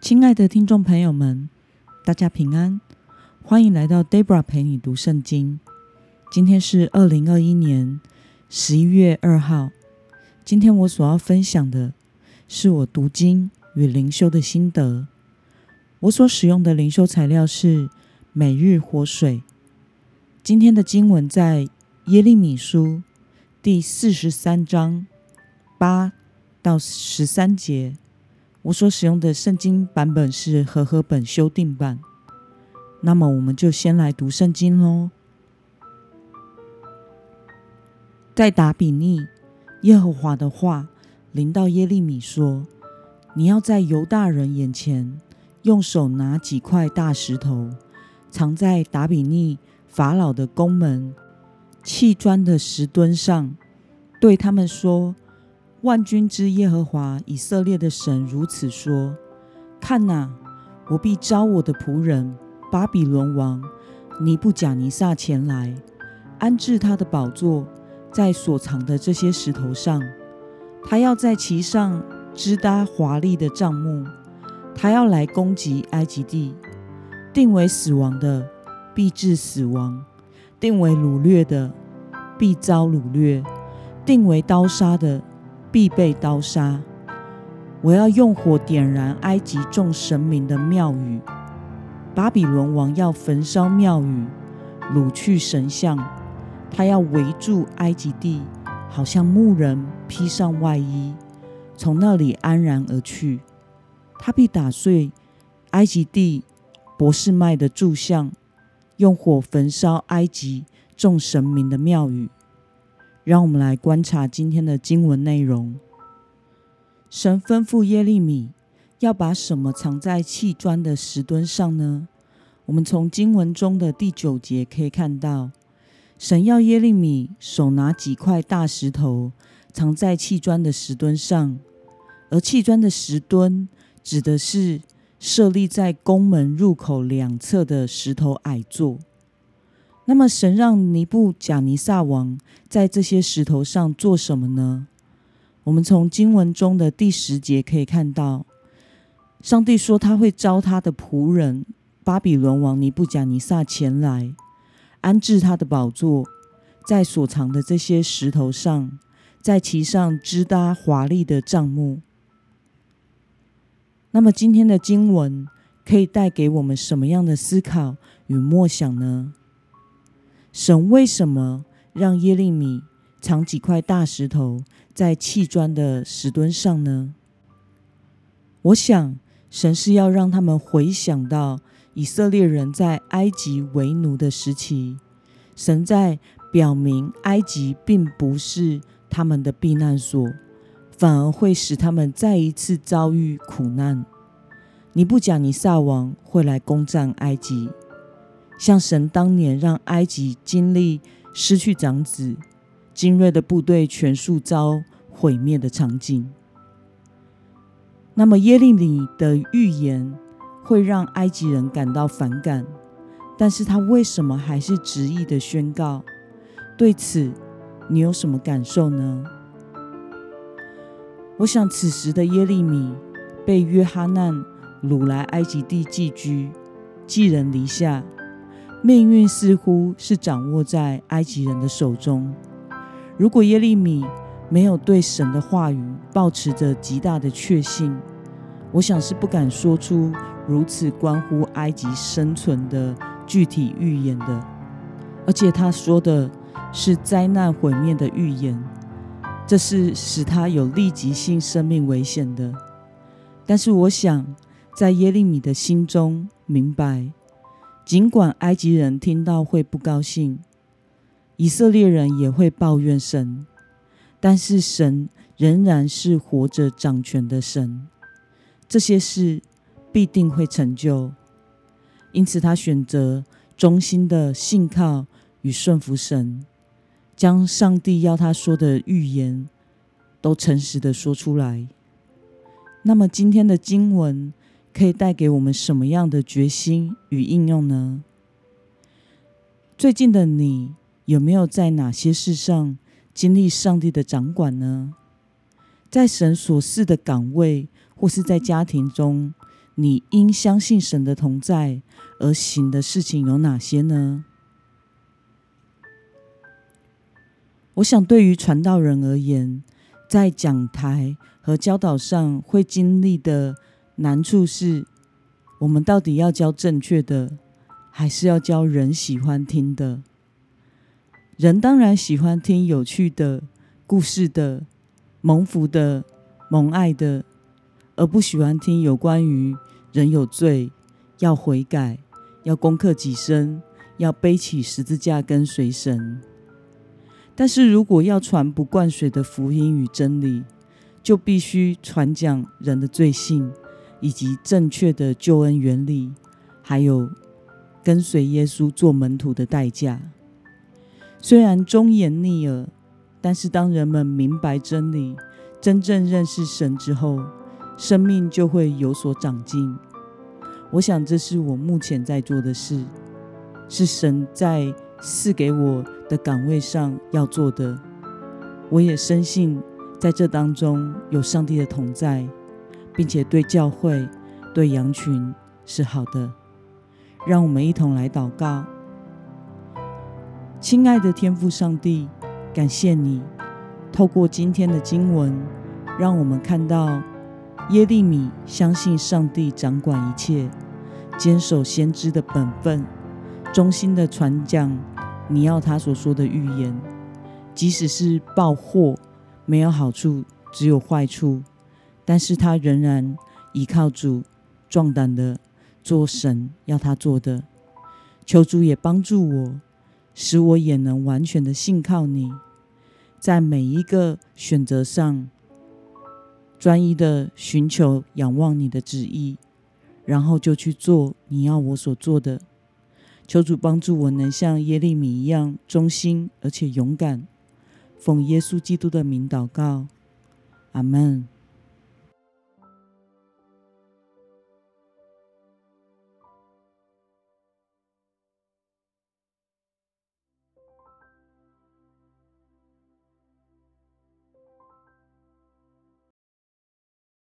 亲爱的听众朋友们，大家平安，欢迎来到 Debra 陪你读圣经。今天是二零二一年十一月二号。今天我所要分享的是我读经与灵修的心得。我所使用的灵修材料是每日活水。今天的经文在耶利米书第四十三章八到十三节。我所使用的圣经版本是和合本修订版。那么，我们就先来读圣经喽。在达比尼，耶和华的话临到耶利米说：“你要在犹大人眼前，用手拿几块大石头，藏在达比尼法老的宫门砌砖的石墩上，对他们说。”万军之耶和华以色列的神如此说：“看哪，我必招我的仆人巴比伦王尼布甲尼撒前来，安置他的宝座在所藏的这些石头上。他要在其上支搭华丽的帐幕。他要来攻击埃及地，定为死亡的必致死亡，定为掳掠的必遭掳掠，定为刀杀的。”必被刀杀！我要用火点燃埃及众神明的庙宇，巴比伦王要焚烧庙宇，掳去神像。他要围住埃及地，好像牧人披上外衣，从那里安然而去。他必打碎埃及地博士麦的柱像，用火焚烧埃及众神明的庙宇。让我们来观察今天的经文内容。神吩咐耶利米要把什么藏在砌砖的石墩上呢？我们从经文中的第九节可以看到，神要耶利米手拿几块大石头藏在砌砖的石墩上，而砌砖的石墩指的是设立在宫门入口两侧的石头矮座。那么，神让尼布贾尼撒王在这些石头上做什么呢？我们从经文中的第十节可以看到，上帝说他会招他的仆人巴比伦王尼布贾尼撒前来，安置他的宝座在所藏的这些石头上，在其上支搭华丽的帐幕。那么，今天的经文可以带给我们什么样的思考与默想呢？神为什么让耶利米藏几块大石头在砌砖的石墩上呢？我想，神是要让他们回想到以色列人在埃及为奴的时期，神在表明埃及并不是他们的避难所，反而会使他们再一次遭遇苦难。尼布甲尼撒王会来攻占埃及。像神当年让埃及经历失去长子、精锐的部队全数遭毁灭的场景，那么耶利米的预言会让埃及人感到反感，但是他为什么还是执意的宣告？对此，你有什么感受呢？我想，此时的耶利米被约哈难掳来埃及地寄居，寄人篱下。命运似乎是掌握在埃及人的手中。如果耶利米没有对神的话语保持着极大的确信，我想是不敢说出如此关乎埃及生存的具体预言的。而且他说的是灾难毁灭的预言，这是使他有立即性生命危险的。但是我想，在耶利米的心中明白。尽管埃及人听到会不高兴，以色列人也会抱怨神，但是神仍然是活着掌权的神，这些事必定会成就。因此，他选择忠心的信靠与顺服神，将上帝要他说的预言都诚实的说出来。那么，今天的经文。可以带给我们什么样的决心与应用呢？最近的你有没有在哪些事上经历上帝的掌管呢？在神所赐的岗位，或是在家庭中，你因相信神的同在而行的事情有哪些呢？我想，对于传道人而言，在讲台和教导上会经历的难处是：我们到底要教正确的，还是要教人喜欢听的？人当然喜欢听有趣的故事的、蒙福的、蒙爱的，而不喜欢听有关于人有罪、要悔改、要攻克己身、要背起十字架跟随神。但是如果要传不灌水的福音与真理，就必须传讲人的罪性，以及正确的救恩原理，还有跟随耶稣做门徒的代价。虽然忠言逆耳，但是当人们明白真理、真正认识神之后，生命就会有所长进。我想这是我目前在做的事，是神在赐给我的岗位上要做的。我也深信在这当中有上帝的同在，并且对教会、对羊群是好的。让我们一同来祷告。亲爱的天父上帝，感谢你透过今天的经文，让我们看到耶利米相信上帝掌管一切，坚守先知的本分，忠心的传讲你要他所说的预言，即使是报祸没有好处，只有坏处，但是他仍然依靠主，壮胆的做神要他做的。求主也帮助我。使我也能完全的信靠你，在每一个选择上，专一的寻求、仰望你的旨意，然后就去做你要我所做的。求主帮助我能像耶利米一样忠心而且勇敢，奉耶稣基督的名祷告，阿门。